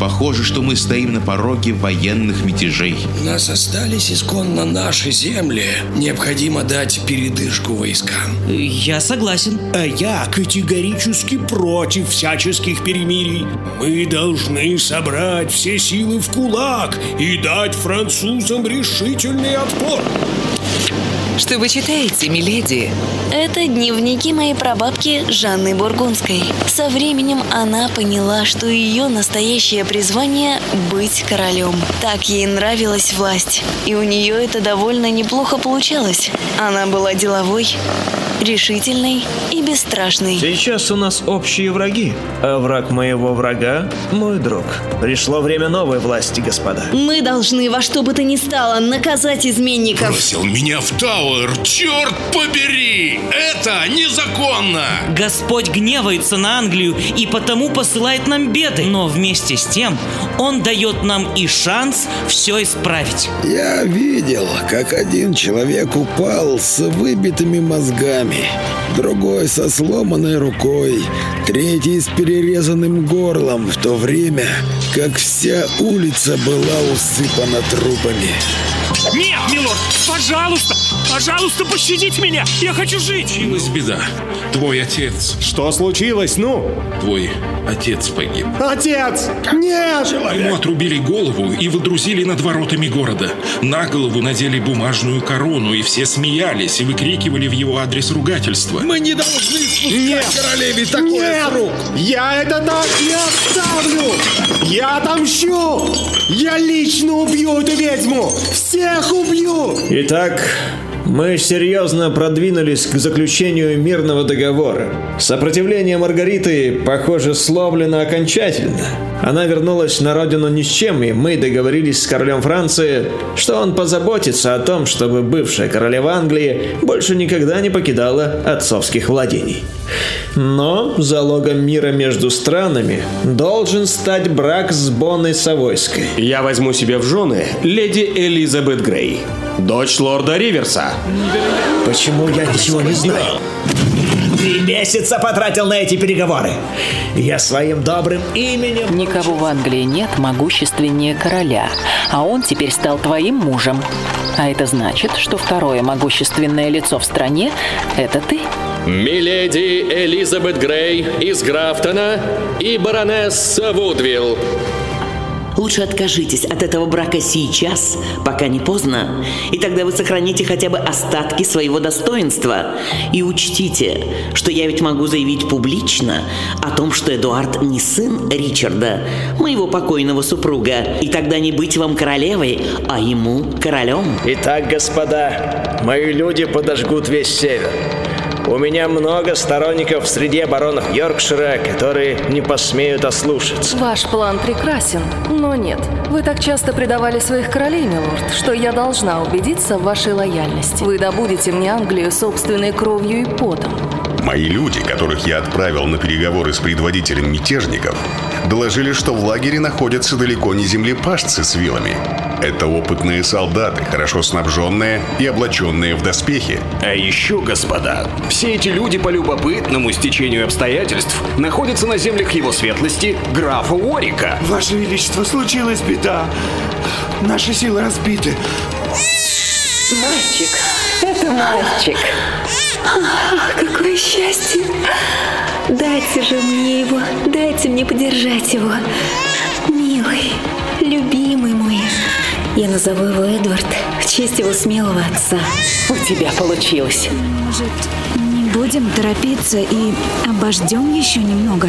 Похоже, что мы стоим на пороге военных мятежей. У нас остались исконно наши земли. Необходимо дать передышку войскам. Я согласен. А я категорически против всяческих перемирий. Мы должны собрать все силы в кулак и дать французам решительный отпор. Что вы читаете, миледи? Это дневники моей прабабки Жанны Бургундской. Со временем она поняла, что ее настоящее призвание – быть королем. Так ей нравилась власть. И у нее это довольно неплохо получалось. Она была деловой, решительной и бесстрашной. Сейчас у нас общие враги, а враг моего врага – мой друг. Пришло время новой власти, господа. Мы должны во что бы то ни стало наказать изменников. Бросил меня в Тауэр, черт побери! Это незаконно! Господь гневается на Англию и потому посылает нам беды. Но вместе с тем Он дает нам и шанс все исправить. Я видел, как один человек упал с выбитыми мозгами, другой со сломанной рукой, третий с перерезанным горлом, в то время как вся улица была усыпана трупами. Нет, милорд, пожалуйста, пожалуйста, пощадите меня. Я хочу жить. Случилась беда. Твой отец, Что случилось, ну? твой отец погиб. Отец! Нет! Ему отрубили голову и выдрузили над воротами города. На голову надели бумажную корону, и все смеялись и выкрикивали в его адрес ругательства. Мы не должны спускать Нет! королеве такое Нет! с рук. Я это так не оставлю! Я отомщу! Я лично убью эту ведьму! Всех убью! Итак, мы серьезно продвинулись к заключению мирного договора. Сопротивление Маргариты, похоже, сломлено окончательно. Она вернулась на родину ни с чем, и мы договорились с королем Франции, что он позаботится о том, чтобы бывшая королева Англии больше никогда не покидала отцовских владений. Но залогом мира между странами должен стать брак с Бонной Савойской. Я возьму себе в жены леди Элизабет Грей, дочь лорда Риверса. Почему я ничего не знаю? Три месяца потратил на эти переговоры. Я своим добрым именем... Никого в Англии нет могущественнее короля, а он теперь стал твоим мужем. А это значит, что второе могущественное лицо в стране – это ты. Миледи Элизабет Грей из Графтона и баронесса Вудвилл. Лучше откажитесь от этого брака сейчас, пока не поздно, и тогда вы сохраните хотя бы остатки своего достоинства. И учтите, что я ведь могу заявить публично о том, что Эдуард не сын Ричарда, моего покойного супруга, и тогда не быть вам королевой, а ему королем. Итак, господа, мои люди подожгут весь север. У меня много сторонников среди баронов Йоркшира, которые не посмеют ослушаться. Ваш план прекрасен, но нет. Вы так часто предавали своих королей, милорд, что я должна убедиться в вашей лояльности. Вы добудете мне Англию собственной кровью и потом. Мои люди, которых я отправил на переговоры с предводителем мятежников, доложили, что в лагере находятся далеко не землепашцы с вилами. Это опытные солдаты, хорошо снабженные и облаченные в доспехи. А еще, господа, все эти люди по любопытному стечению обстоятельств находятся на землях его светлости графа Уорика. Ваше Величество, случилась беда. Наши силы разбиты. Мальчик, это мальчик. Ах, какое счастье. Дайте же мне его, дайте мне подержать его. Милый, любимый мой. Я назову его Эдвард в честь его смелого отца. У тебя получилось. Может, не будем торопиться и обождем еще немного?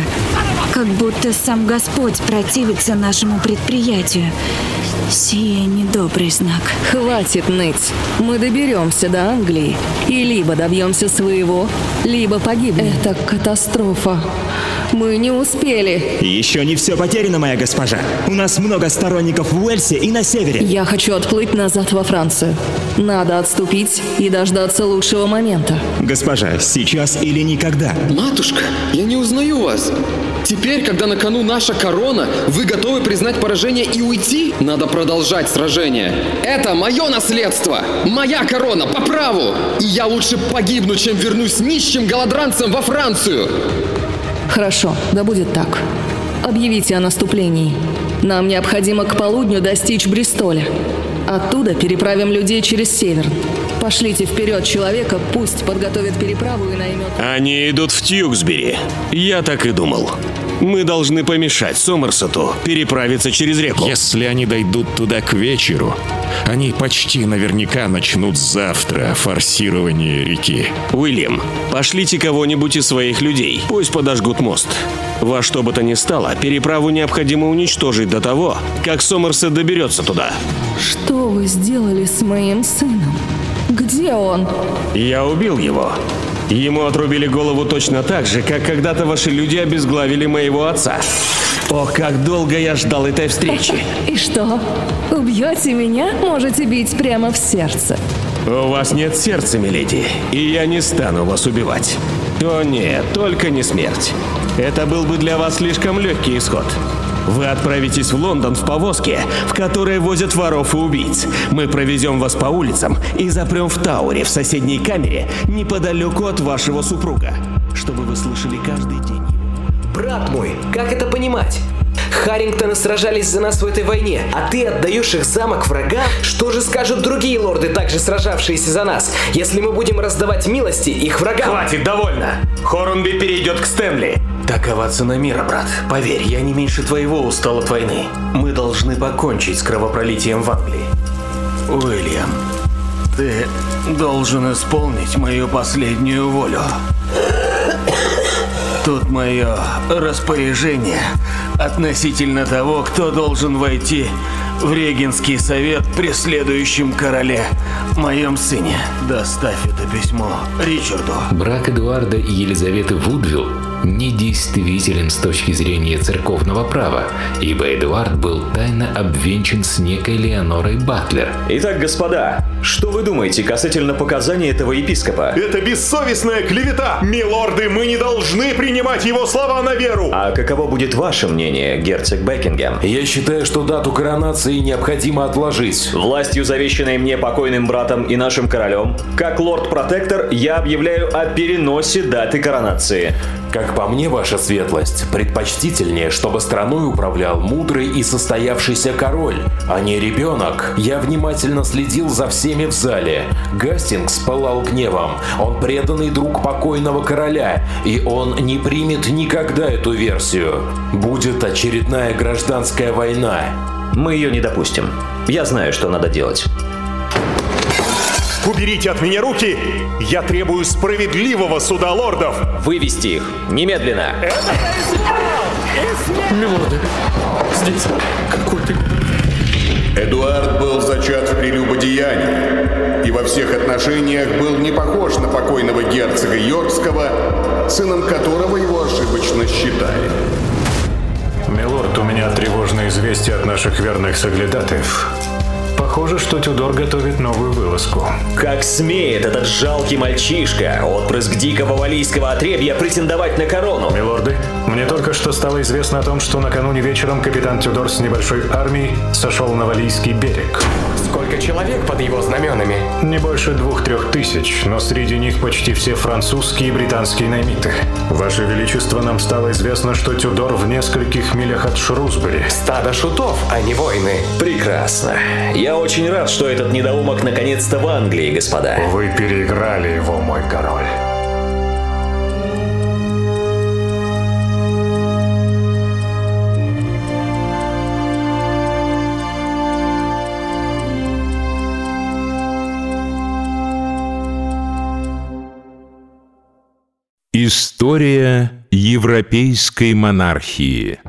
Как будто сам Господь противится нашему предприятию. Сие недобрый знак. Хватит ныть. Мы доберемся до Англии и либо добьемся своего, либо погибнем. Это катастрофа. Мы не успели. Еще не все потеряно, моя госпожа. У нас много сторонников в Уэльсе и на севере. Я хочу отплыть назад во Францию. Надо отступить и дождаться лучшего момента. Госпожа, сейчас или никогда. Матушка, я не узнаю вас. Теперь, когда на кону наша корона, вы готовы признать поражение и уйти? Надо продолжать сражение. Это мое наследство! Моя корона по праву! И я лучше погибну, чем вернусь нищим голодранцем во Францию! Хорошо, да будет так. Объявите о наступлении. Нам необходимо к полудню достичь Бристоля. Оттуда переправим людей через север. Пошлите вперед человека, пусть подготовит переправу и наймет... Они идут в Тьюксбери. Я так и думал. Мы должны помешать Сомерсету переправиться через реку. Если они дойдут туда к вечеру, они почти наверняка начнут завтра форсирование реки. Уильям, пошлите кого-нибудь из своих людей. Пусть подожгут мост. Во что бы то ни стало, переправу необходимо уничтожить до того, как Сомерсет доберется туда. Что вы сделали с моим сыном? Где он? Я убил его. Ему отрубили голову точно так же, как когда-то ваши люди обезглавили моего отца. О, как долго я ждал этой встречи. И что? Убьете меня? Можете бить прямо в сердце. У вас нет сердца, миледи, и я не стану вас убивать. О нет, только не смерть. Это был бы для вас слишком легкий исход. Вы отправитесь в Лондон в повозке, в которой возят воров и убийц. Мы провезем вас по улицам и запрем в Тауре в соседней камере неподалеку от вашего супруга, чтобы вы слышали каждый день. Брат мой, как это понимать? Харрингтоны сражались за нас в этой войне, а ты отдаешь их замок врагам? Что же скажут другие лорды, также сражавшиеся за нас, если мы будем раздавать милости их врагам? Хватит, довольно! Хорнби перейдет к Стэнли. Такова цена мира, брат. Поверь, я не меньше твоего устал от войны. Мы должны покончить с кровопролитием в Англии. Уильям, ты должен исполнить мою последнюю волю. Тут мое распоряжение относительно того, кто должен войти в Регенский совет при следующем короле, моем сыне. Доставь это письмо Ричарду. Брак Эдуарда и Елизаветы Вудвилл недействителен с точки зрения церковного права, ибо Эдуард был тайно обвенчан с некой Леонорой Батлер. Итак, господа, что вы думаете касательно показаний этого епископа? Это бессовестная клевета! Милорды, мы не должны принимать его слова на веру! А каково будет ваше мнение, герцог Бекингем? Я считаю, что дату коронации необходимо отложить. Властью, завещанной мне покойным братом и нашим королем, как лорд-протектор, я объявляю о переносе даты коронации. Как по мне, ваша светлость, предпочтительнее, чтобы страной управлял мудрый и состоявшийся король, а не ребенок. Я внимательно следил за всеми в зале. Гастингс пылал гневом. Он преданный друг покойного короля, и он не примет никогда эту версию. Будет очередная гражданская война. Мы ее не допустим. Я знаю, что надо делать. Уберите от меня руки! Я требую справедливого суда лордов! Вывести их! Немедленно! Милорды, здесь какой-то... Эдуард был зачат в прелюбодеянии и во всех отношениях был не похож на покойного герцога Йоркского, сыном которого его ошибочно считали. Милорд, у меня тревожное известие от наших верных соглядатаев. Похоже, что Тюдор готовит новую вылазку. Как смеет этот жалкий мальчишка, отпрыск дикого валийского отребья, претендовать на корону? Милорды, мне только что стало известно о том, что накануне вечером капитан Тюдор с небольшой армией сошел на Валийский берег. Сколько человек под его знаменами? Не больше двух-трех тысяч, но среди них почти все французские и британские наймиты. Ваше Величество, нам стало известно, что Тюдор в нескольких милях от Шрусбери. Стадо шутов, а не войны. Прекрасно. Я очень рад, что этот недоумок наконец-то в Англии, господа. Вы переиграли его, мой король. История европейской монархии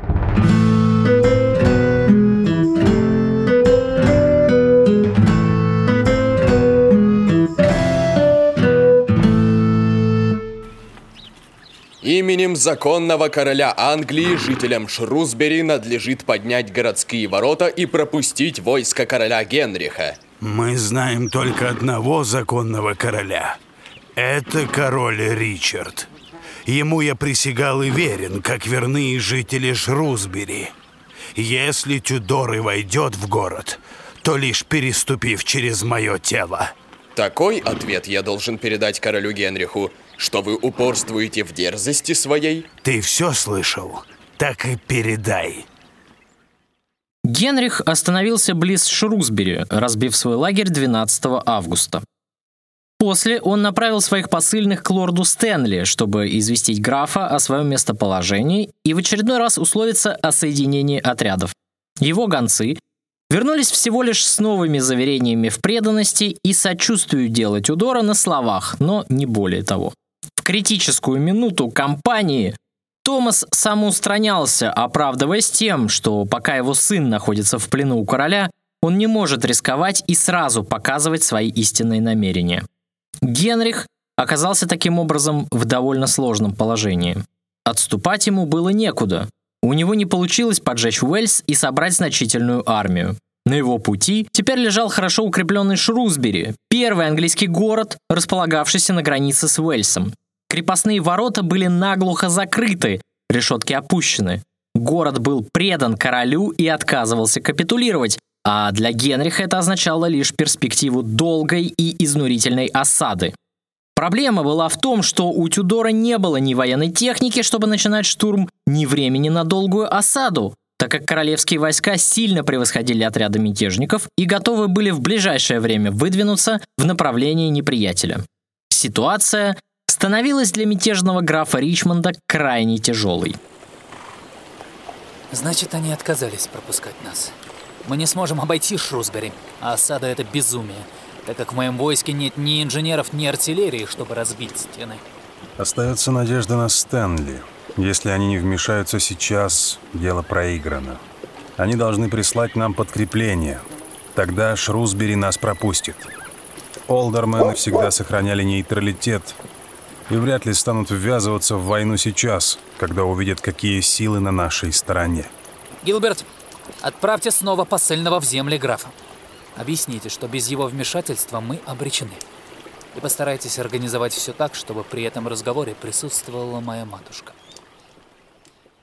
Именем законного короля Англии жителям Шрусбери надлежит поднять городские ворота и пропустить войско короля Генриха. Мы знаем только одного законного короля. Это король Ричард. Ему я присягал и верен, как верны и жители Шрусбери. Если Тюдор и войдет в город, то лишь переступив через мое тело. Такой ответ я должен передать королю Генриху, что вы упорствуете в дерзости своей? Ты все слышал? Так и передай. Генрих остановился близ Шрусбери, разбив свой лагерь 12 августа. После он направил своих посыльных к лорду Стэнли, чтобы известить графа о своем местоположении и в очередной раз условиться о соединении отрядов. Его гонцы вернулись всего лишь с новыми заверениями в преданности и сочувствию делать Тюдора на словах, но не более того. В критическую минуту кампании Томас самоустранялся, оправдываясь тем, что пока его сын находится в плену у короля, он не может рисковать и сразу показывать свои истинные намерения. Генрих оказался таким образом в довольно сложном положении. Отступать ему было некуда. У него не получилось поджечь Уэльс и собрать значительную армию. На его пути теперь лежал хорошо укрепленный Шрусбери, первый английский город, располагавшийся на границе с Уэльсом. Крепостные ворота были наглухо закрыты, решетки опущены. Город был предан королю и отказывался капитулировать, а для Генриха это означало лишь перспективу долгой и изнурительной осады. Проблема была в том, что у Тюдора не было ни военной техники, чтобы начинать штурм, ни времени на долгую осаду, так как королевские войска сильно превосходили отряды мятежников и готовы были в ближайшее время выдвинуться в направлении неприятеля. Ситуация становилась для мятежного графа Ричмонда крайне тяжелой. Значит, они отказались пропускать нас. Мы не сможем обойти Шрусбери, а осада — это безумие, так как в моем войске нет ни инженеров, ни артиллерии, чтобы разбить стены. Остается надежда на Стэнли. Если они не вмешаются сейчас, дело проиграно. Они должны прислать нам подкрепление. Тогда Шрусбери нас пропустит. Олдермены всегда сохраняли нейтралитет, и вряд ли станут ввязываться в войну сейчас, когда увидят, какие силы на нашей стороне. Гилберт, отправьте снова посыльного в земли графа. Объясните, что без его вмешательства мы обречены. И постарайтесь организовать все так, чтобы при этом разговоре присутствовала моя матушка.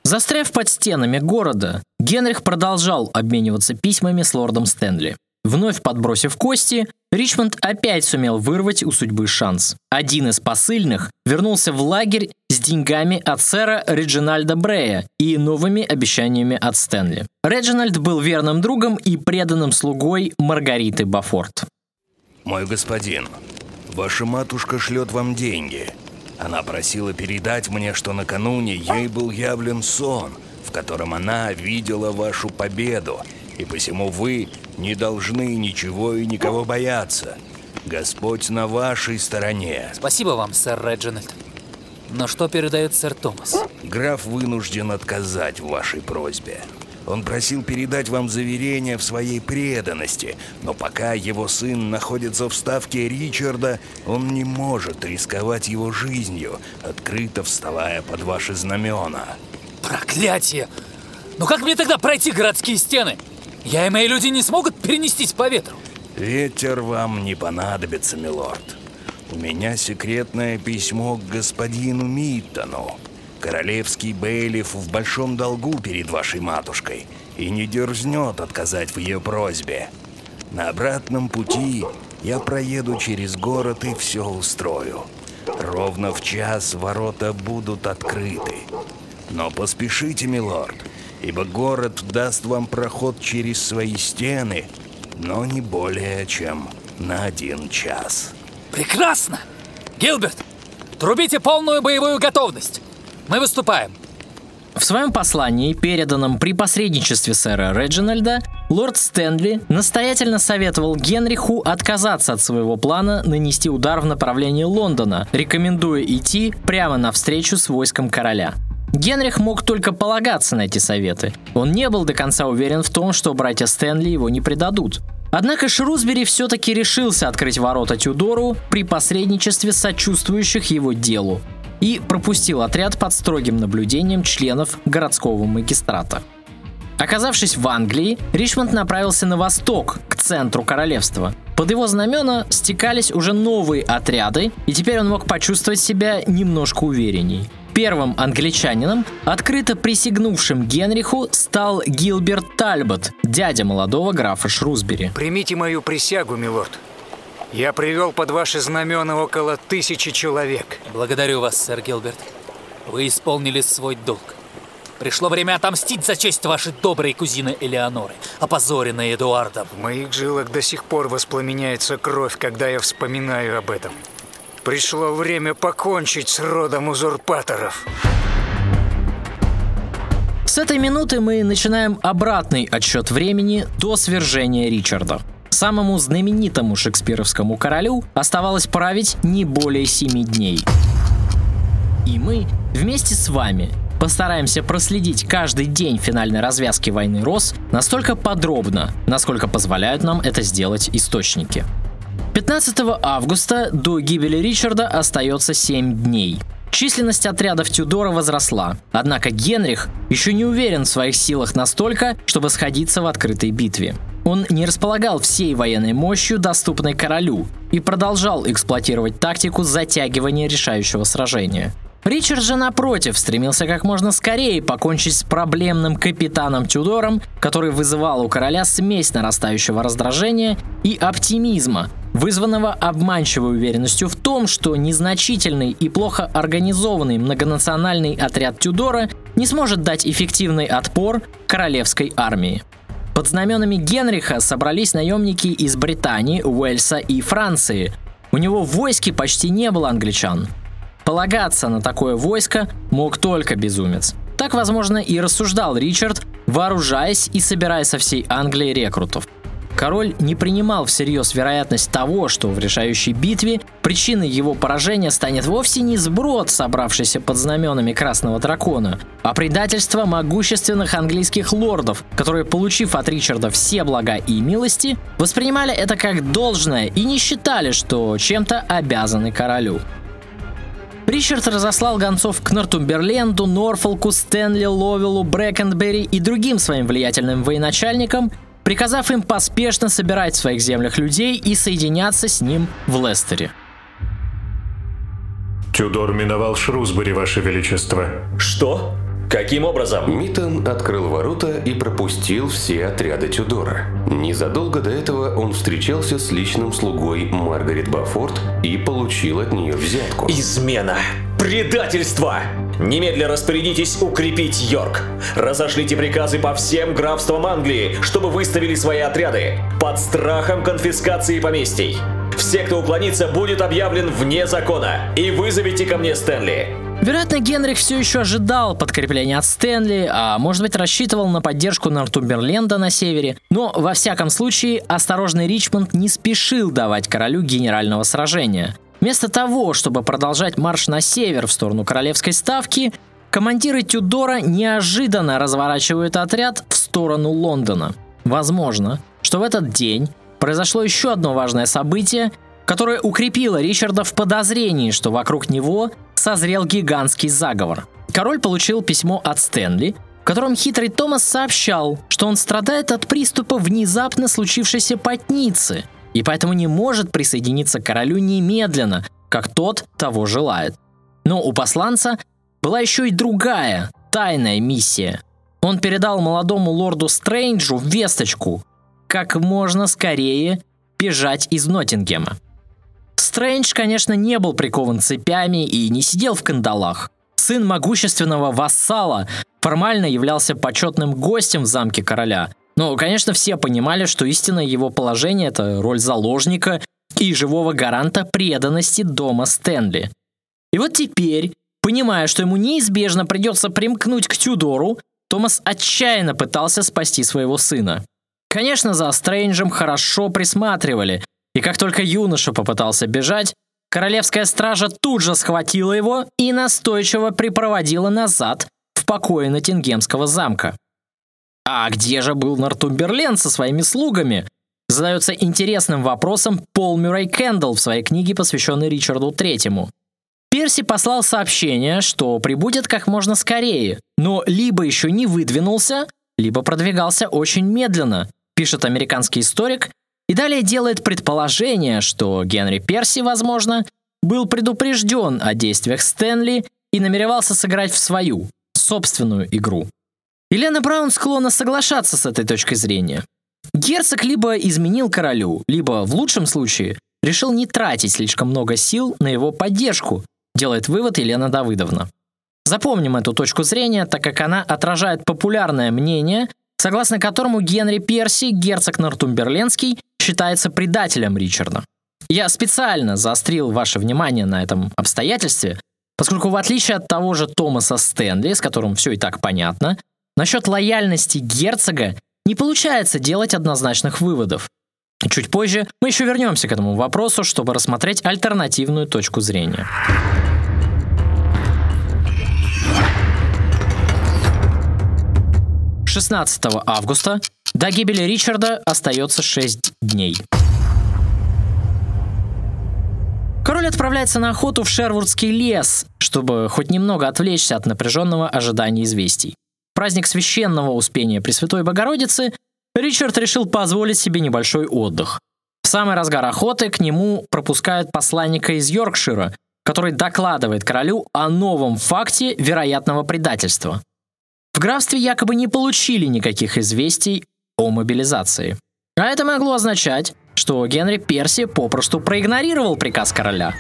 Застряв под стенами города, Генрих продолжал обмениваться письмами с лордом Стэнли. Вновь подбросив кости, Ричмонд опять сумел вырвать у судьбы шанс. Один из посыльных вернулся в лагерь с деньгами от сэра Реджинальда Брея и новыми обещаниями от Стэнли. Реджинальд был верным другом и преданным слугой Маргариты Бафорт. «Мой господин, ваша матушка шлет вам деньги. Она просила передать мне, что накануне ей был явлен сон, в котором она видела вашу победу и посему вы не должны ничего и никого бояться. Господь на вашей стороне. Спасибо вам, сэр Реджинальд. Но что передает сэр Томас? Граф вынужден отказать в вашей просьбе. Он просил передать вам заверение в своей преданности, но пока его сын находится в ставке Ричарда, он не может рисковать его жизнью, открыто вставая под ваши знамена. Проклятие! Ну как мне тогда пройти городские стены? Я и мои люди не смогут перенестись по ветру. Ветер вам не понадобится, милорд. У меня секретное письмо к господину Миттону. Королевский бейлиф в большом долгу перед вашей матушкой и не дерзнет отказать в ее просьбе. На обратном пути я проеду через город и все устрою. Ровно в час ворота будут открыты. Но поспешите, милорд ибо город даст вам проход через свои стены, но не более чем на один час. Прекрасно! Гилберт, трубите полную боевую готовность. Мы выступаем. В своем послании, переданном при посредничестве сэра Реджинальда, лорд Стэнли настоятельно советовал Генриху отказаться от своего плана нанести удар в направлении Лондона, рекомендуя идти прямо навстречу с войском короля – Генрих мог только полагаться на эти советы. Он не был до конца уверен в том, что братья Стэнли его не предадут. Однако Шрусбери все-таки решился открыть ворота Тюдору при посредничестве сочувствующих его делу и пропустил отряд под строгим наблюдением членов городского магистрата. Оказавшись в Англии, Ричмонд направился на восток, к центру королевства. Под его знамена стекались уже новые отряды, и теперь он мог почувствовать себя немножко уверенней. Первым англичанином, открыто присягнувшим Генриху, стал Гилберт Тальбот, дядя молодого графа Шрусбери. Примите мою присягу, милорд. Я привел под ваши знамена около тысячи человек. Благодарю вас, сэр Гилберт. Вы исполнили свой долг. Пришло время отомстить за честь вашей доброй кузины Элеоноры, опозоренной Эдуардом. В моих жилах до сих пор воспламеняется кровь, когда я вспоминаю об этом. Пришло время покончить с родом узурпаторов. С этой минуты мы начинаем обратный отсчет времени до свержения Ричарда. Самому знаменитому шекспировскому королю оставалось править не более семи дней. И мы вместе с вами постараемся проследить каждый день финальной развязки войны Рос настолько подробно, насколько позволяют нам это сделать источники. 15 августа до гибели Ричарда остается 7 дней. Численность отрядов Тюдора возросла, однако Генрих еще не уверен в своих силах настолько, чтобы сходиться в открытой битве. Он не располагал всей военной мощью, доступной королю, и продолжал эксплуатировать тактику затягивания решающего сражения. Ричард же, напротив, стремился как можно скорее покончить с проблемным капитаном Тюдором, который вызывал у короля смесь нарастающего раздражения и оптимизма, вызванного обманчивой уверенностью в том, что незначительный и плохо организованный многонациональный отряд Тюдора не сможет дать эффективный отпор королевской армии. Под знаменами Генриха собрались наемники из Британии, Уэльса и Франции. У него в войске почти не было англичан. Полагаться на такое войско мог только безумец. Так, возможно, и рассуждал Ричард, вооружаясь и собирая со всей Англии рекрутов. Король не принимал всерьез вероятность того, что в решающей битве причиной его поражения станет вовсе не сброд, собравшийся под знаменами Красного Дракона, а предательство могущественных английских лордов, которые, получив от Ричарда все блага и милости, воспринимали это как должное и не считали, что чем-то обязаны королю. Ричард разослал гонцов к Нортумберленду, Норфолку, Стэнли, Ловелу, Брэкенберри и другим своим влиятельным военачальникам, приказав им поспешно собирать в своих землях людей и соединяться с ним в Лестере. Тюдор миновал Шрусбери, Ваше Величество. Что? Каким образом? Митон открыл ворота и пропустил все отряды Тюдора. Незадолго до этого он встречался с личным слугой Маргарет Бафорд и получил от нее взятку. Измена! Предательство! Немедля распорядитесь укрепить Йорк. Разошлите приказы по всем графствам Англии, чтобы выставили свои отряды под страхом конфискации поместий. Все, кто уклонится, будет объявлен вне закона. И вызовите ко мне Стэнли. Вероятно, Генрих все еще ожидал подкрепления от Стэнли, а может быть рассчитывал на поддержку Нортумберленда на севере. Но, во всяком случае, осторожный Ричмонд не спешил давать королю генерального сражения. Вместо того, чтобы продолжать марш на север в сторону королевской ставки, командиры Тюдора неожиданно разворачивают отряд в сторону Лондона. Возможно, что в этот день произошло еще одно важное событие, которое укрепило Ричарда в подозрении, что вокруг него созрел гигантский заговор. Король получил письмо от Стэнли, в котором хитрый Томас сообщал, что он страдает от приступа внезапно случившейся потницы и поэтому не может присоединиться к королю немедленно, как тот того желает. Но у посланца была еще и другая, тайная миссия. Он передал молодому лорду Стрэнджу весточку, как можно скорее бежать из Ноттингема. Стрэндж, конечно, не был прикован цепями и не сидел в кандалах. Сын могущественного вассала формально являлся почетным гостем в замке короля. Но, конечно, все понимали, что истинное его положение – это роль заложника и живого гаранта преданности дома Стэнли. И вот теперь, понимая, что ему неизбежно придется примкнуть к Тюдору, Томас отчаянно пытался спасти своего сына. Конечно, за Стрэнджем хорошо присматривали, и как только юноша попытался бежать, королевская стража тут же схватила его и настойчиво припроводила назад в покое Ноттингемского замка. А где же был Нортумберлен со своими слугами? Задается интересным вопросом Пол Мюррей Кэндалл в своей книге, посвященной Ричарду Третьему. Перси послал сообщение, что прибудет как можно скорее, но либо еще не выдвинулся, либо продвигался очень медленно, пишет американский историк, и далее делает предположение, что Генри Перси, возможно, был предупрежден о действиях Стэнли и намеревался сыграть в свою, собственную игру. Елена Браун склонна соглашаться с этой точкой зрения. Герцог либо изменил королю, либо, в лучшем случае, решил не тратить слишком много сил на его поддержку, делает вывод Елена Давыдовна. Запомним эту точку зрения, так как она отражает популярное мнение, согласно которому Генри Перси, герцог Нортумберленский, считается предателем Ричарда. Я специально заострил ваше внимание на этом обстоятельстве, поскольку в отличие от того же Томаса Стэнли, с которым все и так понятно, насчет лояльности герцога не получается делать однозначных выводов. Чуть позже мы еще вернемся к этому вопросу, чтобы рассмотреть альтернативную точку зрения. 16 августа до гибели Ричарда остается 6 дней. Король отправляется на охоту в Шервудский лес, чтобы хоть немного отвлечься от напряженного ожидания известий. Праздник священного успения Пресвятой Богородицы Ричард решил позволить себе небольшой отдых. В самый разгар охоты к нему пропускают посланника из Йоркшира, который докладывает королю о новом факте вероятного предательства. В графстве якобы не получили никаких известий о мобилизации. А это могло означать, что Генри Перси попросту проигнорировал приказ короля.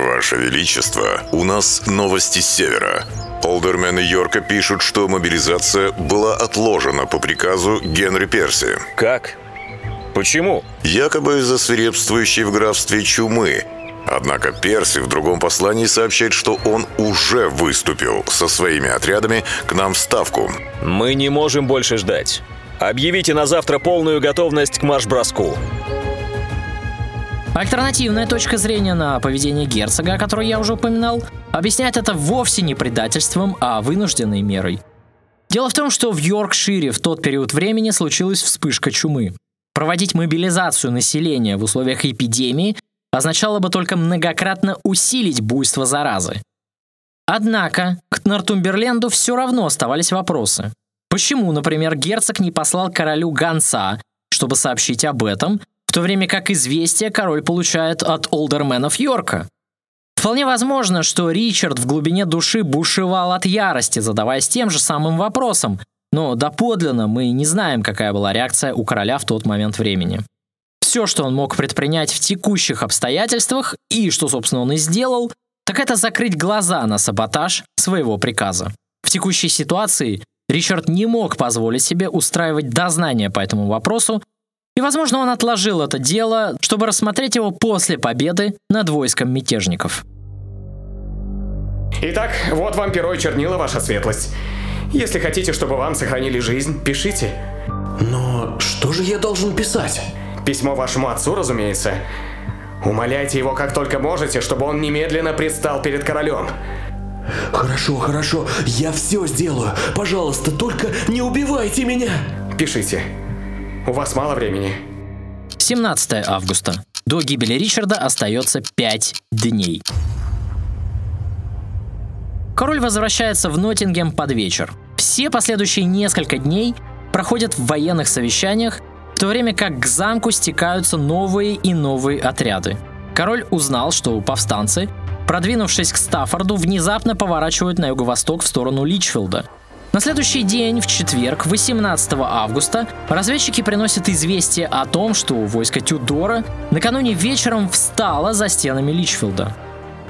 Ваше Величество, у нас новости с севера. Олдермены Йорка пишут, что мобилизация была отложена по приказу Генри Перси. Как? Почему? Якобы из-за свирепствующей в графстве чумы, Однако Перси в другом послании сообщает, что он уже выступил со своими отрядами к нам в Ставку. Мы не можем больше ждать. Объявите на завтра полную готовность к марш-броску. Альтернативная точка зрения на поведение герцога, о которой я уже упоминал, объясняет это вовсе не предательством, а вынужденной мерой. Дело в том, что в Йоркшире в тот период времени случилась вспышка чумы. Проводить мобилизацию населения в условиях эпидемии означало бы только многократно усилить буйство заразы. Однако к Нортумберленду все равно оставались вопросы. Почему, например, герцог не послал королю гонца, чтобы сообщить об этом, в то время как известие король получает от олдерменов Йорка? Вполне возможно, что Ричард в глубине души бушевал от ярости, задаваясь тем же самым вопросом, но доподлинно мы не знаем, какая была реакция у короля в тот момент времени. Все, что он мог предпринять в текущих обстоятельствах, и что, собственно, он и сделал, так это закрыть глаза на саботаж своего приказа. В текущей ситуации Ричард не мог позволить себе устраивать дознание по этому вопросу, и, возможно, он отложил это дело, чтобы рассмотреть его после победы над войском мятежников. Итак, вот вам перо и чернила, ваша светлость. Если хотите, чтобы вам сохранили жизнь, пишите. Но что же я должен писать? Письмо вашему отцу, разумеется. Умоляйте его как только можете, чтобы он немедленно предстал перед королем. Хорошо, хорошо, я все сделаю. Пожалуйста, только не убивайте меня. Пишите. У вас мало времени. 17 августа. До гибели Ричарда остается 5 дней. Король возвращается в Ноттингем под вечер. Все последующие несколько дней проходят в военных совещаниях в то время как к замку стекаются новые и новые отряды. Король узнал, что повстанцы, продвинувшись к Стаффорду, внезапно поворачивают на юго-восток в сторону Личфилда. На следующий день, в четверг, 18 августа, разведчики приносят известие о том, что войско Тюдора накануне вечером встало за стенами Личфилда.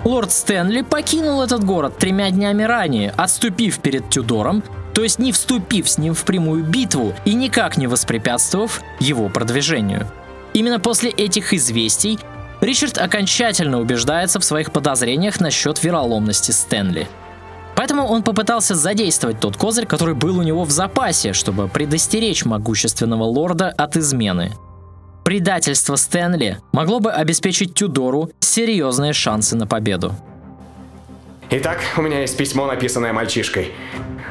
Лорд Стэнли покинул этот город тремя днями ранее, отступив перед Тюдором то есть не вступив с ним в прямую битву и никак не воспрепятствовав его продвижению. Именно после этих известий Ричард окончательно убеждается в своих подозрениях насчет вероломности Стэнли. Поэтому он попытался задействовать тот козырь, который был у него в запасе, чтобы предостеречь могущественного лорда от измены. Предательство Стэнли могло бы обеспечить Тюдору серьезные шансы на победу. Итак, у меня есть письмо, написанное мальчишкой.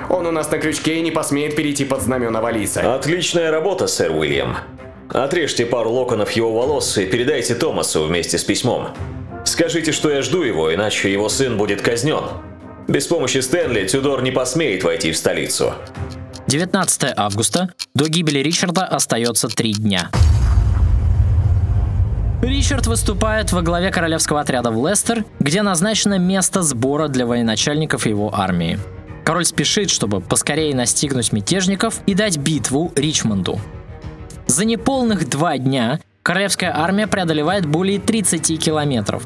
Он у нас на крючке и не посмеет перейти под знамена Валиса. Отличная работа, сэр Уильям. Отрежьте пару локонов его волос и передайте Томасу вместе с письмом. Скажите, что я жду его, иначе его сын будет казнен. Без помощи Стэнли Тюдор не посмеет войти в столицу. 19 августа. До гибели Ричарда остается три дня. Ричард выступает во главе королевского отряда в Лестер, где назначено место сбора для военачальников его армии. Король спешит, чтобы поскорее настигнуть мятежников и дать битву Ричмонду. За неполных два дня королевская армия преодолевает более 30 километров.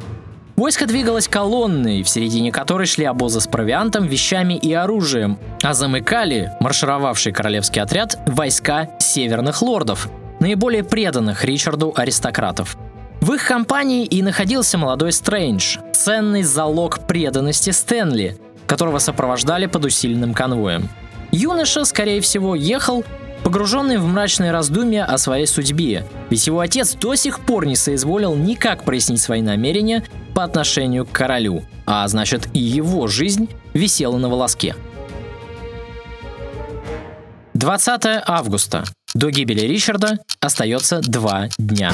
Войско двигалось колонной, в середине которой шли обозы с провиантом, вещами и оружием, а замыкали маршировавший королевский отряд войска северных лордов, наиболее преданных Ричарду аристократов. В их компании и находился молодой Стрэндж, ценный залог преданности Стэнли, которого сопровождали под усиленным конвоем. Юноша, скорее всего, ехал погруженный в мрачные раздумья о своей судьбе, ведь его отец до сих пор не соизволил никак прояснить свои намерения по отношению к королю, а значит и его жизнь висела на волоске. 20 августа. До гибели Ричарда остается два дня.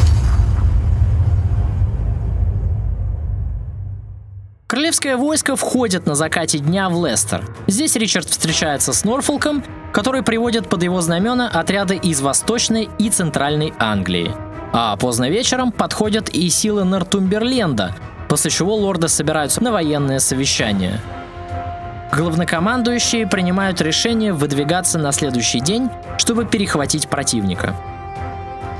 Королевское войско входит на закате дня в Лестер. Здесь Ричард встречается с Норфолком, который приводит под его знамена отряды из Восточной и Центральной Англии. А поздно вечером подходят и силы Нортумберленда, после чего лорды собираются на военное совещание. Главнокомандующие принимают решение выдвигаться на следующий день, чтобы перехватить противника.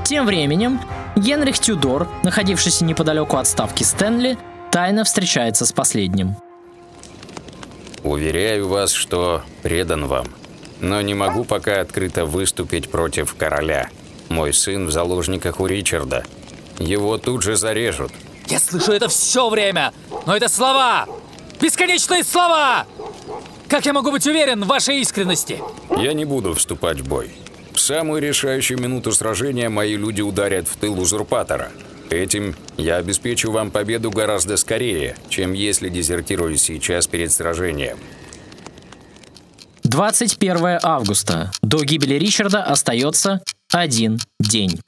Тем временем Генрих Тюдор, находившийся неподалеку от ставки Стэнли, тайно встречается с последним. Уверяю вас, что предан вам, но не могу пока открыто выступить против короля. Мой сын в заложниках у Ричарда. Его тут же зарежут. Я слышу это все время, но это слова! Бесконечные слова! Как я могу быть уверен в вашей искренности? Я не буду вступать в бой. В самую решающую минуту сражения мои люди ударят в тыл узурпатора – Этим я обеспечу вам победу гораздо скорее, чем если дезертирую сейчас перед сражением. 21 августа. До гибели Ричарда остается один день.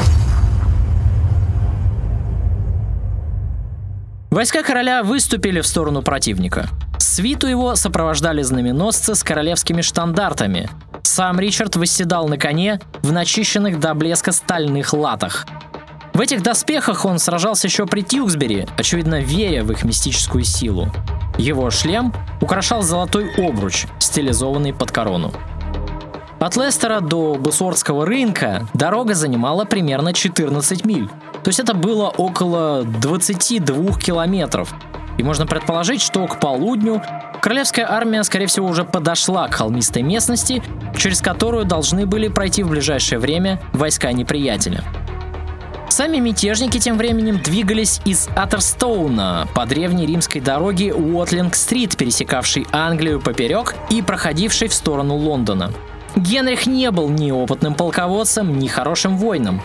Войска короля выступили в сторону противника. Свиту его сопровождали знаменосцы с королевскими штандартами. Сам Ричард восседал на коне в начищенных до блеска стальных латах – в этих доспехах он сражался еще при Тьюксбери, очевидно веря в их мистическую силу. Его шлем украшал золотой обруч, стилизованный под корону. От Лестера до Бусордского рынка дорога занимала примерно 14 миль. То есть это было около 22 километров. И можно предположить, что к полудню королевская армия, скорее всего, уже подошла к холмистой местности, через которую должны были пройти в ближайшее время войска неприятеля. Сами мятежники тем временем двигались из Аттерстоуна по древней римской дороге Уотлинг-стрит, пересекавшей Англию поперек и проходившей в сторону Лондона. Генрих не был ни опытным полководцем, ни хорошим воином.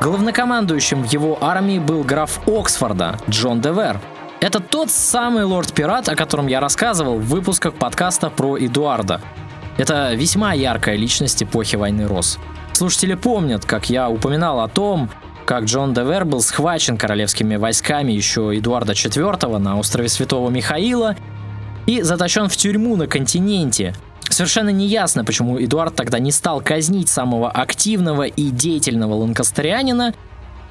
Главнокомандующим в его армии был граф Оксфорда, Джон де Вер. Это тот самый лорд-пират, о котором я рассказывал в выпусках подкаста про Эдуарда. Это весьма яркая личность эпохи войны Роз. Слушатели помнят, как я упоминал о том, как Джон де Вер был схвачен королевскими войсками еще Эдуарда IV на острове Святого Михаила и затащен в тюрьму на континенте. Совершенно неясно, почему Эдуард тогда не стал казнить самого активного и деятельного ланкастерианина,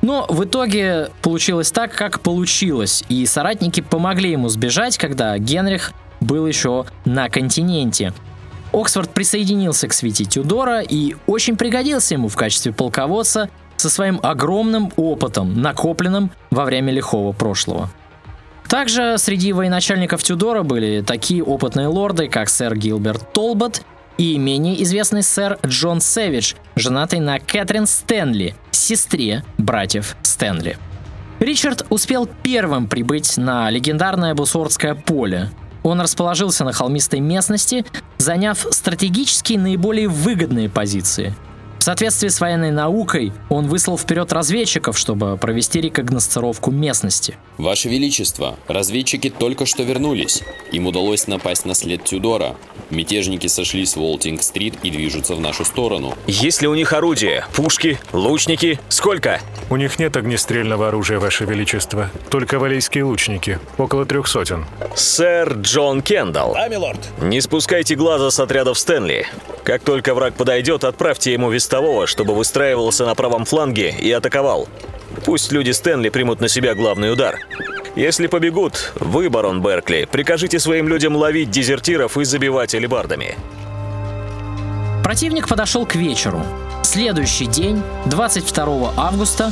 но в итоге получилось так, как получилось, и соратники помогли ему сбежать, когда Генрих был еще на континенте. Оксфорд присоединился к свите Тюдора и очень пригодился ему в качестве полководца со своим огромным опытом, накопленным во время лихого прошлого. Также среди военачальников Тюдора были такие опытные лорды, как сэр Гилберт Толбот и менее известный сэр Джон Сэвидж, женатый на Кэтрин Стэнли, сестре братьев Стэнли. Ричард успел первым прибыть на легендарное Бусордское поле. Он расположился на холмистой местности, заняв стратегически наиболее выгодные позиции – в соответствии с военной наукой, он выслал вперед разведчиков, чтобы провести рекогносцировку местности. Ваше Величество, разведчики только что вернулись. Им удалось напасть на след Тюдора. Мятежники сошли с Волтинг-стрит и движутся в нашу сторону. Есть ли у них орудия? Пушки? Лучники? Сколько? У них нет огнестрельного оружия, Ваше Величество. Только валейские лучники. Около трех сотен. Сэр Джон Кендалл. Да, милорд. Не спускайте глаза с отрядов Стэнли. Как только враг подойдет, отправьте ему вестового вестового, чтобы выстраивался на правом фланге и атаковал. Пусть люди Стэнли примут на себя главный удар. Если побегут, вы, барон Беркли, прикажите своим людям ловить дезертиров и забивать алебардами. Противник подошел к вечеру. Следующий день, 22 августа,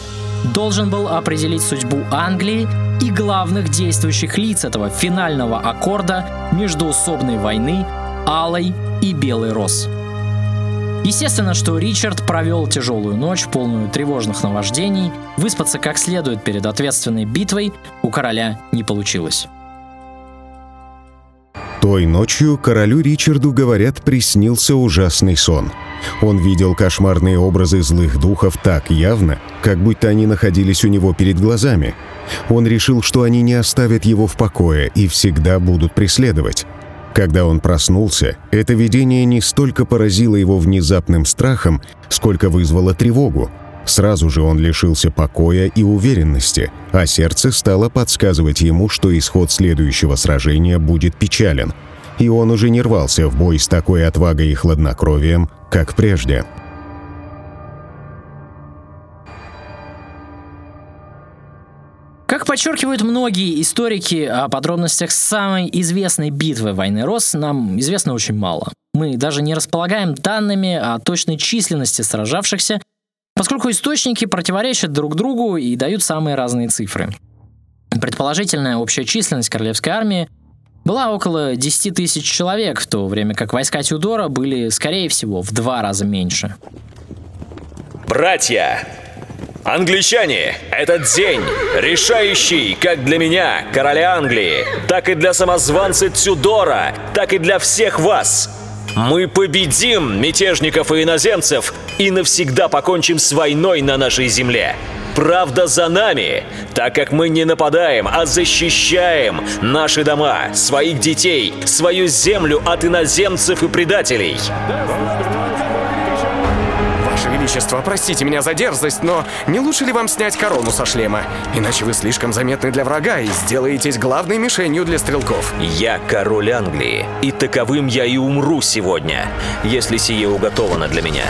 должен был определить судьбу Англии и главных действующих лиц этого финального аккорда междуусобной войны Алой и Белой Рос. Естественно, что Ричард провел тяжелую ночь, полную тревожных наваждений. Выспаться как следует перед ответственной битвой у короля не получилось. Той ночью королю Ричарду, говорят, приснился ужасный сон. Он видел кошмарные образы злых духов так явно, как будто они находились у него перед глазами. Он решил, что они не оставят его в покое и всегда будут преследовать. Когда он проснулся, это видение не столько поразило его внезапным страхом, сколько вызвало тревогу. Сразу же он лишился покоя и уверенности, а сердце стало подсказывать ему, что исход следующего сражения будет печален. И он уже не рвался в бой с такой отвагой и хладнокровием, как прежде. Как подчеркивают многие историки, о подробностях самой известной битвы войны Рос нам известно очень мало. Мы даже не располагаем данными о точной численности сражавшихся, поскольку источники противоречат друг другу и дают самые разные цифры. Предположительная общая численность королевской армии была около 10 тысяч человек, в то время как войска Тюдора были, скорее всего, в два раза меньше. Братья, Англичане, этот день решающий как для меня, короля Англии, так и для самозванца Тюдора, так и для всех вас. Мы победим мятежников и иноземцев и навсегда покончим с войной на нашей земле. Правда за нами, так как мы не нападаем, а защищаем наши дома, своих детей, свою землю от иноземцев и предателей. Величество, простите меня за дерзость, но не лучше ли вам снять корону со шлема? Иначе вы слишком заметны для врага и сделаетесь главной мишенью для стрелков. Я король Англии, и таковым я и умру сегодня, если сие уготовано для меня.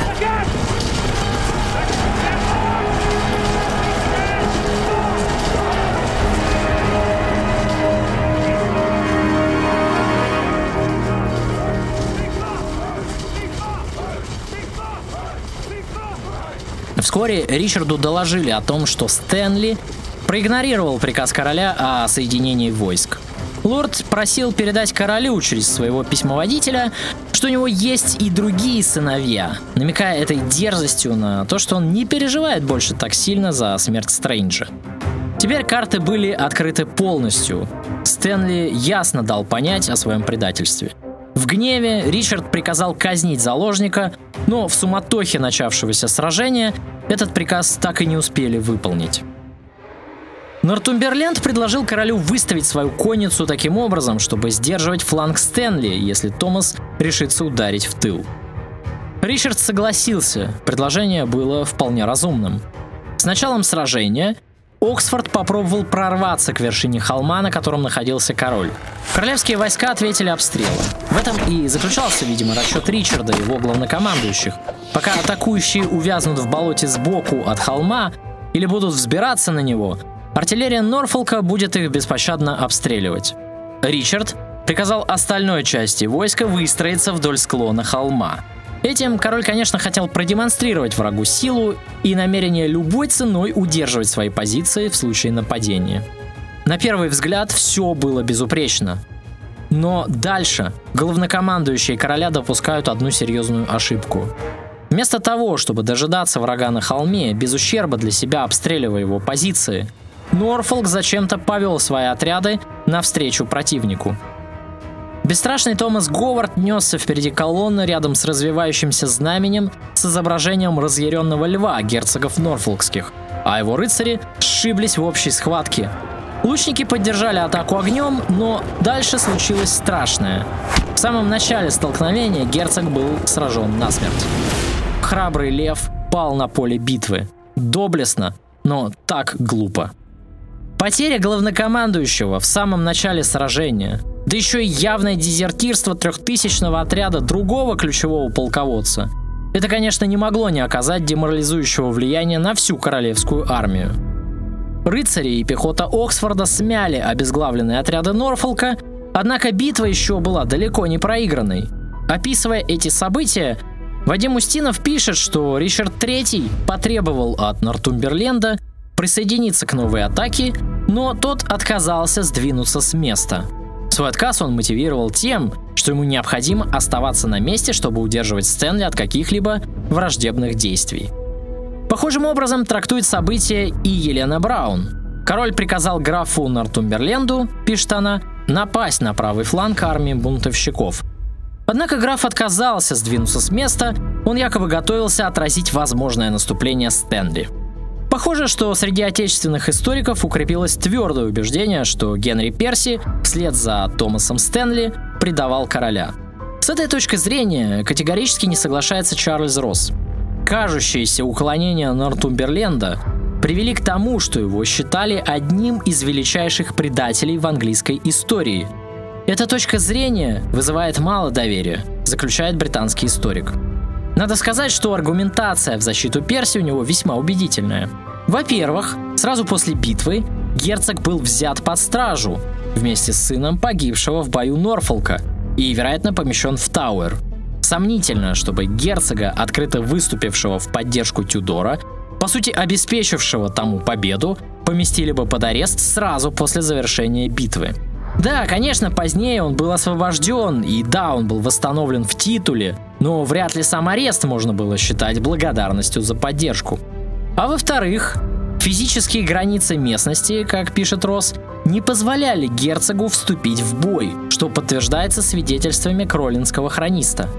Вскоре Ричарду доложили о том, что Стэнли проигнорировал приказ короля о соединении войск. Лорд просил передать королю через своего письмоводителя, что у него есть и другие сыновья, намекая этой дерзостью на то, что он не переживает больше так сильно за смерть Стрэнджа. Теперь карты были открыты полностью. Стэнли ясно дал понять о своем предательстве. В гневе Ричард приказал казнить заложника, но в суматохе начавшегося сражения этот приказ так и не успели выполнить. Нортумберленд предложил королю выставить свою конницу таким образом, чтобы сдерживать фланг Стэнли, если Томас решится ударить в тыл. Ричард согласился, предложение было вполне разумным. С началом сражения Оксфорд попробовал прорваться к вершине холма, на котором находился король. Королевские войска ответили обстрелом. В этом и заключался, видимо, расчет Ричарда и его главнокомандующих. Пока атакующие увязнут в болоте сбоку от холма или будут взбираться на него, артиллерия Норфолка будет их беспощадно обстреливать. Ричард приказал остальной части войска выстроиться вдоль склона холма. Этим король, конечно, хотел продемонстрировать врагу силу и намерение любой ценой удерживать свои позиции в случае нападения. На первый взгляд все было безупречно. Но дальше главнокомандующие короля допускают одну серьезную ошибку. Вместо того, чтобы дожидаться врага на холме, без ущерба для себя обстреливая его позиции, Норфолк зачем-то повел свои отряды навстречу противнику. Бесстрашный Томас Говард несся впереди колонны рядом с развивающимся знаменем с изображением разъяренного льва герцогов Норфолкских, а его рыцари сшиблись в общей схватке. Лучники поддержали атаку огнем, но дальше случилось страшное. В самом начале столкновения герцог был сражен насмерть. Храбрый лев пал на поле битвы. Доблестно, но так глупо. Потеря главнокомандующего в самом начале сражения, да еще и явное дезертирство трехтысячного отряда другого ключевого полководца. Это, конечно, не могло не оказать деморализующего влияния на всю королевскую армию. Рыцари и пехота Оксфорда смяли обезглавленные отряды Норфолка, однако битва еще была далеко не проигранной. Описывая эти события, Вадим Устинов пишет, что Ричард III потребовал от Нортумберленда присоединиться к новой атаке Но тот отказался сдвинуться с места. Свой отказ он мотивировал тем, что ему необходимо оставаться на месте, чтобы удерживать Стэнли от каких-либо враждебных действий. Похожим образом трактует события и Елена Браун. Король приказал графу Нортумберленду, пишет она, напасть на правый фланг армии бунтовщиков. Однако граф отказался сдвинуться с места, он якобы готовился отразить возможное наступление Стэнли. Похоже, что среди отечественных историков укрепилось твердое убеждение, что Генри Перси вслед за Томасом Стэнли предавал короля. С этой точки зрения категорически не соглашается Чарльз Росс. Кажущиеся уклонения Нортумберленда привели к тому, что его считали одним из величайших предателей в английской истории. Эта точка зрения вызывает мало доверия, заключает британский историк. Надо сказать, что аргументация в защиту Перси у него весьма убедительная. Во-первых, сразу после битвы герцог был взят под стражу вместе с сыном погибшего в бою Норфолка и, вероятно, помещен в Тауэр. Сомнительно, чтобы герцога, открыто выступившего в поддержку Тюдора, по сути обеспечившего тому победу, поместили бы под арест сразу после завершения битвы. Да, конечно, позднее он был освобожден, и да, он был восстановлен в титуле, но вряд ли сам арест можно было считать благодарностью за поддержку. А во-вторых, физические границы местности, как пишет Росс, не позволяли герцогу вступить в бой, что подтверждается свидетельствами кролинского хрониста.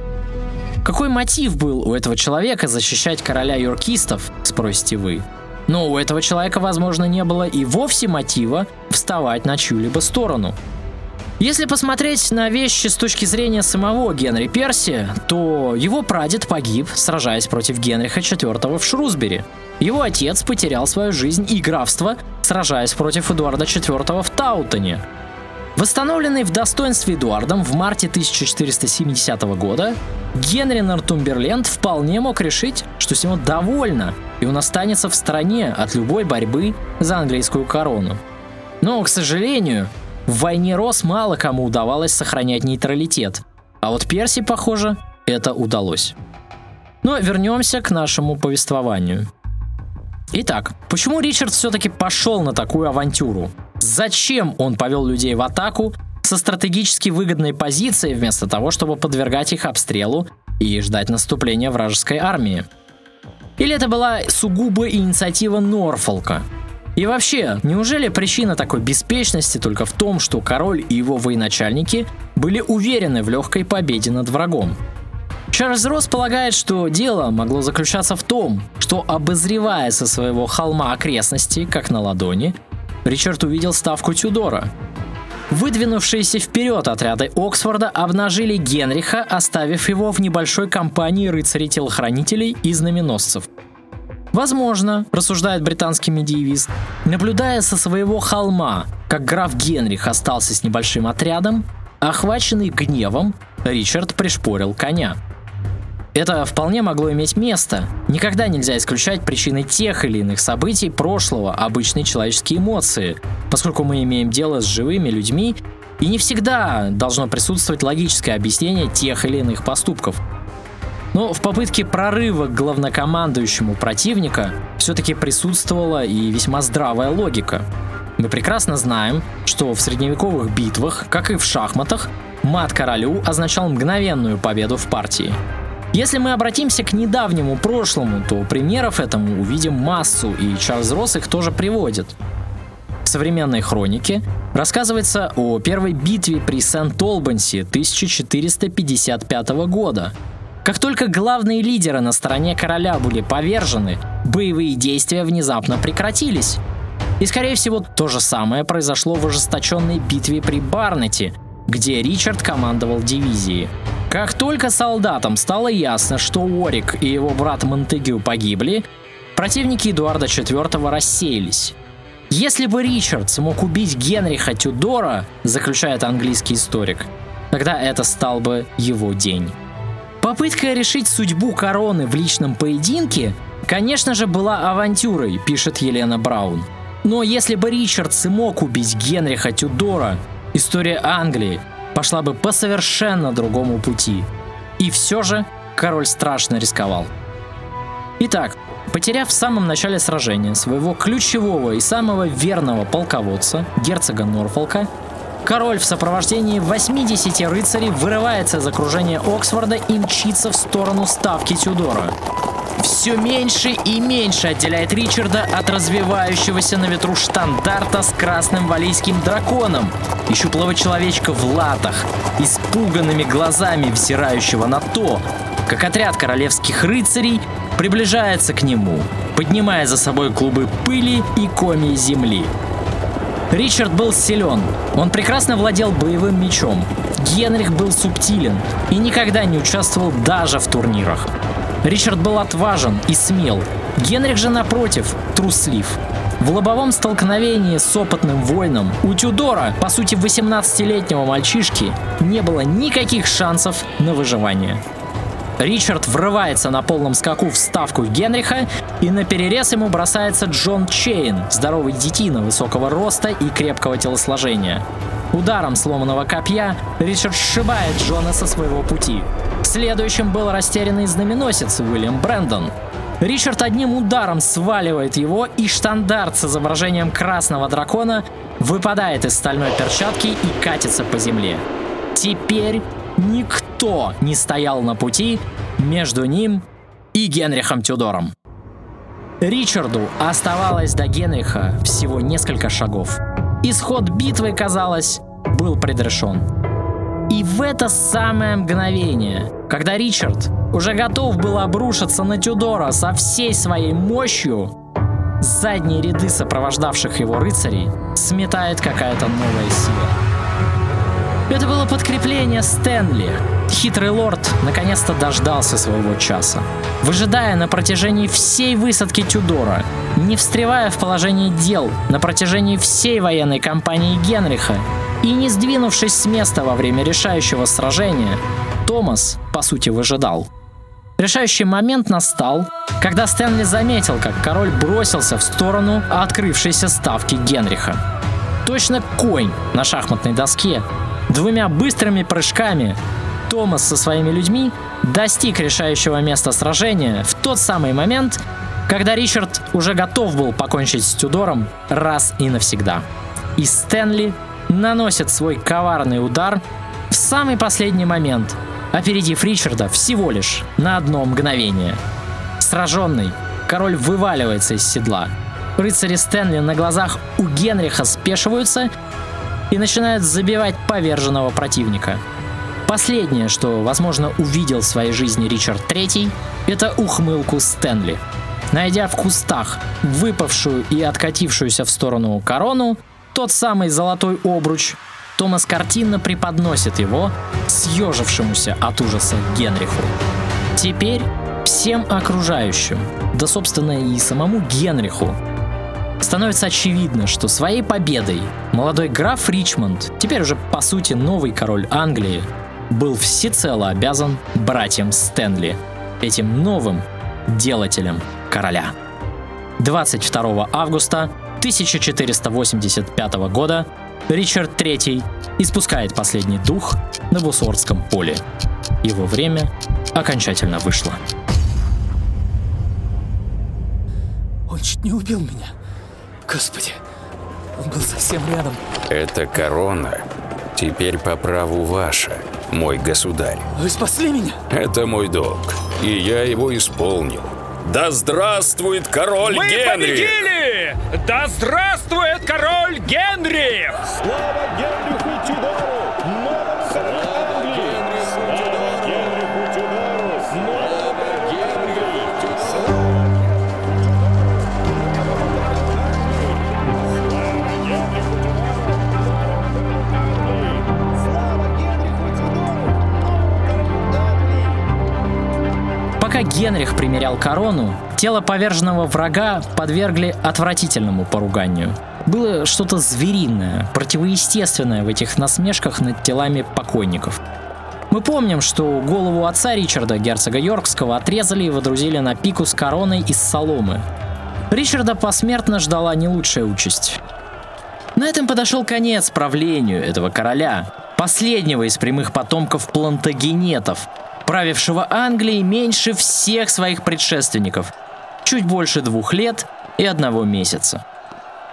Какой мотив был у этого человека защищать короля юркистов, спросите вы? Но у этого человека, возможно, не было и вовсе мотива вставать на чью-либо сторону. Если посмотреть на вещи с точки зрения самого Генри Перси, то его прадед погиб, сражаясь против Генриха IV в Шрусбери. Его отец потерял свою жизнь и графство, сражаясь против Эдуарда IV в Таутоне. Восстановленный в достоинстве Эдуардом в марте 1470 года, Генри Нортумберленд вполне мог решить, что с него довольно, и он останется в стороне от любой борьбы за английскую корону. Но, к сожалению, в войне Рос мало кому удавалось сохранять нейтралитет, а вот Перси, похоже, это удалось. Но вернемся к нашему повествованию. Итак, почему Ричард все-таки пошел на такую авантюру? Зачем он повел людей в атаку со стратегически выгодной позиции вместо того, чтобы подвергать их обстрелу и ждать наступления вражеской армии? Или это была сугубо инициатива Норфолка? И вообще, неужели причина такой беспечности только в том, что король и его военачальники были уверены в легкой победе над врагом? Чарльз Росс полагает, что дело могло заключаться в том, что обозревая со своего холма окрестности, как на ладони, Ричард увидел ставку Тюдора. Выдвинувшиеся вперед отряды Оксфорда обнажили Генриха, оставив его в небольшой компании рыцарей-телохранителей и знаменосцев. Возможно, рассуждает британский медиевист, наблюдая со своего холма, как граф Генрих остался с небольшим отрядом, охваченный гневом, Ричард пришпорил коня – это вполне могло иметь место. Никогда нельзя исключать причины тех или иных событий прошлого, обычные человеческие эмоции, поскольку мы имеем дело с живыми людьми, и не всегда должно присутствовать логическое объяснение тех или иных поступков. Но в попытке прорыва к главнокомандующему противника все-таки присутствовала и весьма здравая логика. Мы прекрасно знаем, что в средневековых битвах, как и в шахматах, мат королю означал мгновенную победу в партии. Если мы обратимся к недавнему прошлому, то примеров этому увидим массу, и Чарльз Росс их тоже приводит. В современной хронике рассказывается о первой битве при Сент-Олбанси 1455 года. Как только главные лидеры на стороне короля были повержены, боевые действия внезапно прекратились. И скорее всего то же самое произошло в ожесточенной битве при Барнете, где Ричард командовал дивизией. Как только солдатам стало ясно, что Уорик и его брат Монтегю погибли, противники Эдуарда IV рассеялись. Если бы Ричард смог убить Генриха Тюдора, заключает английский историк, тогда это стал бы его день. Попытка решить судьбу короны в личном поединке, конечно же, была авантюрой, пишет Елена Браун. Но если бы Ричард смог убить Генриха Тюдора, история Англии пошла бы по совершенно другому пути. И все же король страшно рисковал. Итак, Потеряв в самом начале сражения своего ключевого и самого верного полководца, герцога Норфолка, король в сопровождении 80 рыцарей вырывается из окружения Оксфорда и мчится в сторону ставки Тюдора. Все меньше и меньше отделяет Ричарда от развивающегося на ветру штандарта с красным валийским драконом и щуплого человечка в латах, испуганными глазами взирающего на то, как отряд королевских рыцарей приближается к нему, поднимая за собой клубы пыли и комья земли. Ричард был силен, он прекрасно владел боевым мечом. Генрих был субтилен и никогда не участвовал даже в турнирах. Ричард был отважен и смел. Генрих же, напротив, труслив. В лобовом столкновении с опытным воином у Тюдора, по сути 18-летнего мальчишки, не было никаких шансов на выживание. Ричард врывается на полном скаку в ставку Генриха, и на перерез ему бросается Джон Чейн, здоровый детина высокого роста и крепкого телосложения. Ударом сломанного копья Ричард сшибает Джона со своего пути. Следующим был растерянный знаменосец Уильям Брэндон. Ричард одним ударом сваливает его, и штандарт с изображением красного дракона выпадает из стальной перчатки и катится по земле. Теперь никто не стоял на пути между ним и Генрихом Тюдором. Ричарду оставалось до Генриха всего несколько шагов. Исход битвы, казалось, был предрешен. И в это самое мгновение, когда Ричард уже готов был обрушиться на Тюдора со всей своей мощью, задние ряды сопровождавших его рыцарей сметает какая-то новая сила. Это было подкрепление Стэнли. Хитрый лорд наконец-то дождался своего часа. Выжидая на протяжении всей высадки Тюдора, не встревая в положение дел на протяжении всей военной кампании Генриха и не сдвинувшись с места во время решающего сражения, Томас, по сути, выжидал. Решающий момент настал, когда Стэнли заметил, как король бросился в сторону открывшейся ставки Генриха. Точно конь на шахматной доске Двумя быстрыми прыжками Томас со своими людьми достиг решающего места сражения в тот самый момент, когда Ричард уже готов был покончить с Тюдором раз и навсегда. И Стэнли наносит свой коварный удар в самый последний момент, опередив Ричарда всего лишь на одно мгновение. Сраженный, король вываливается из седла. Рыцари Стэнли на глазах у Генриха спешиваются и начинают забивать поверженного противника. Последнее, что, возможно, увидел в своей жизни Ричард III, это ухмылку Стэнли. Найдя в кустах выпавшую и откатившуюся в сторону корону, тот самый золотой обруч, Томас картинно преподносит его съежившемуся от ужаса Генриху. Теперь всем окружающим, да собственно и самому Генриху, становится очевидно, что своей победой молодой граф Ричмонд, теперь уже по сути новый король Англии, был всецело обязан братьям Стэнли, этим новым делателем короля. 22 августа 1485 года Ричард III испускает последний дух на Бусорском поле. Его время окончательно вышло. Он чуть не убил меня. Господи, он был совсем рядом. Это корона теперь по праву ваша, мой государь. Вы спасли меня? Это мой долг, и я его исполнил. Да здравствует король Мы Генрих! победили! Да здравствует король Генрих! Слава Генриху Генрих примерял корону, тело поверженного врага подвергли отвратительному поруганию. Было что-то звериное, противоестественное в этих насмешках над телами покойников. Мы помним, что голову отца Ричарда, герцога Йоркского, отрезали и водрузили на пику с короной из соломы. Ричарда посмертно ждала не лучшая участь. На этом подошел конец правлению этого короля, последнего из прямых потомков плантагенетов, правившего Англией меньше всех своих предшественников. чуть больше двух лет и одного месяца.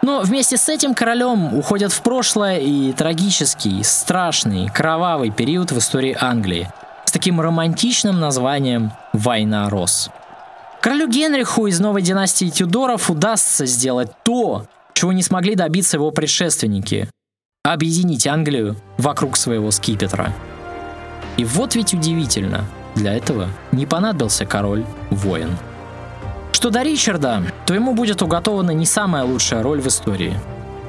Но вместе с этим королем уходят в прошлое и трагический, страшный, кровавый период в истории Англии с таким романтичным названием «Война роз». Королю Генриху из новой династии Тюдоров удастся сделать то, чего не смогли добиться его предшественники – объединить Англию вокруг своего скипетра. И вот ведь удивительно, для этого не понадобился король-воин. Что до Ричарда, то ему будет уготована не самая лучшая роль в истории.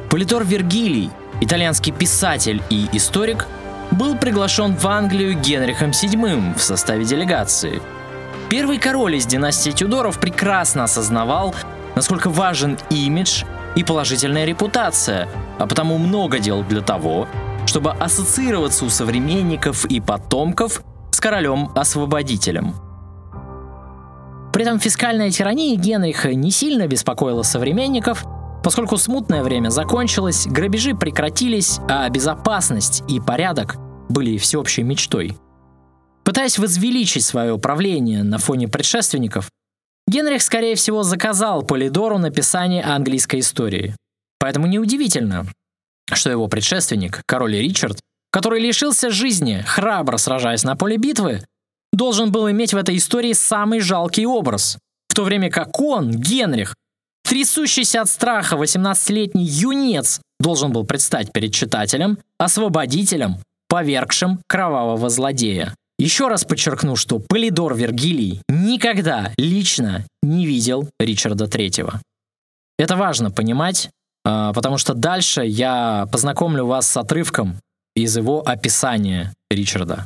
Полидор Вергилий, итальянский писатель и историк, был приглашен в Англию Генрихом VII в составе делегации. Первый король из династии Тюдоров прекрасно осознавал, насколько важен имидж и положительная репутация, а потому много делал для того, чтобы ассоциироваться у современников и потомков с королем-освободителем – при этом фискальная тирания Генриха не сильно беспокоила современников, поскольку смутное время закончилось, грабежи прекратились, а безопасность и порядок были всеобщей мечтой. Пытаясь возвеличить свое правление на фоне предшественников, Генрих, скорее всего, заказал Полидору написание английской истории. Поэтому неудивительно, что его предшественник, король Ричард, который лишился жизни, храбро сражаясь на поле битвы, должен был иметь в этой истории самый жалкий образ. В то время как он, Генрих, трясущийся от страха 18-летний юнец, должен был предстать перед читателем, освободителем, повергшим кровавого злодея. Еще раз подчеркну, что Полидор Вергилий никогда лично не видел Ричарда Третьего. Это важно понимать, потому что дальше я познакомлю вас с отрывком из его описания Ричарда.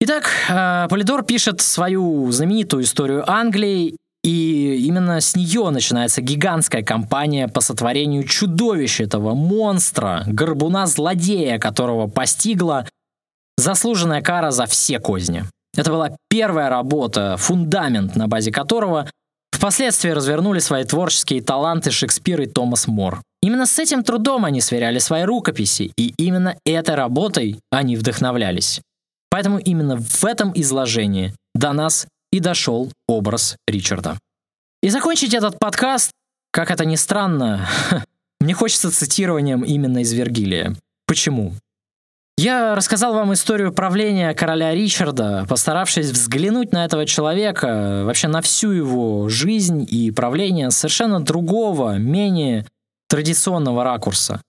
Итак, э, Полидор пишет свою знаменитую историю Англии, и именно с нее начинается гигантская кампания по сотворению чудовища этого монстра, горбуна-злодея, которого постигла заслуженная кара за все козни. Это была первая работа, фундамент, на базе которого впоследствии развернули свои творческие таланты Шекспир и Томас Мор. Именно с этим трудом они сверяли свои рукописи, и именно этой работой они вдохновлялись. Поэтому именно в этом изложении до нас и дошел образ Ричарда. И закончить этот подкаст, как это ни странно, мне хочется цитированием именно из Вергилия. Почему? Я рассказал вам историю правления короля Ричарда, постаравшись взглянуть на этого человека, вообще на всю его жизнь и правление совершенно другого, менее традиционного ракурса.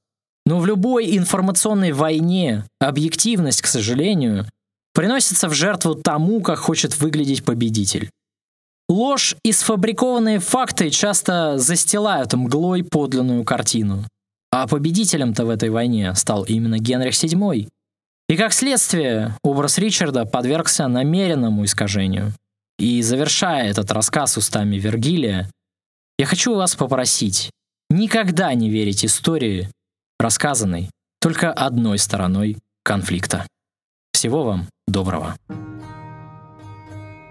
Но в любой информационной войне объективность, к сожалению, приносится в жертву тому, как хочет выглядеть победитель. Ложь и сфабрикованные факты часто застилают мглой подлинную картину. А победителем-то в этой войне стал именно Генрих VII. И как следствие, образ Ричарда подвергся намеренному искажению. И завершая этот рассказ устами Вергилия, я хочу вас попросить никогда не верить истории, рассказанной только одной стороной конфликта. Всего вам доброго.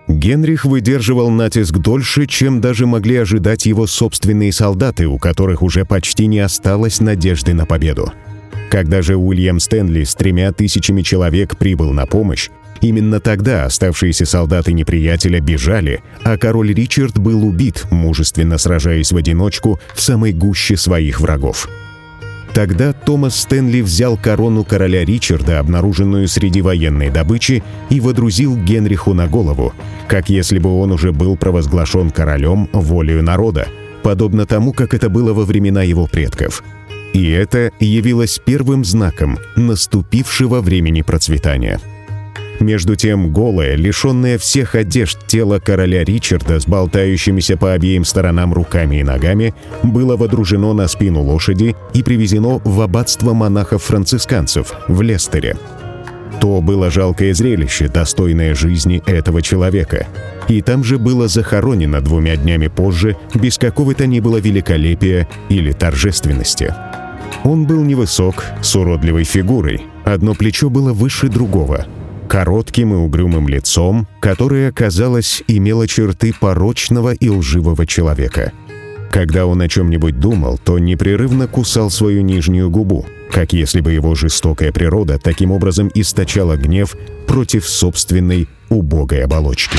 Генрих выдерживал натиск дольше, чем даже могли ожидать его собственные солдаты, у которых уже почти не осталось надежды на победу. Когда же Уильям Стэнли с тремя тысячами человек прибыл на помощь, именно тогда оставшиеся солдаты неприятеля бежали, а король Ричард был убит, мужественно сражаясь в одиночку в самой гуще своих врагов. Тогда Томас Стэнли взял корону короля Ричарда, обнаруженную среди военной добычи, и водрузил Генриху на голову, как если бы он уже был провозглашен королем волею народа, подобно тому, как это было во времена его предков. И это явилось первым знаком наступившего времени процветания. Между тем, голое, лишенное всех одежд тело короля Ричарда с болтающимися по обеим сторонам руками и ногами было водружено на спину лошади и привезено в аббатство монахов-францисканцев в Лестере. То было жалкое зрелище, достойное жизни этого человека. И там же было захоронено двумя днями позже, без какого-то ни было великолепия или торжественности. Он был невысок, с уродливой фигурой. Одно плечо было выше другого — коротким и угрюмым лицом, которое, казалось, имело черты порочного и лживого человека. Когда он о чем-нибудь думал, то непрерывно кусал свою нижнюю губу, как если бы его жестокая природа таким образом источала гнев против собственной убогой оболочки.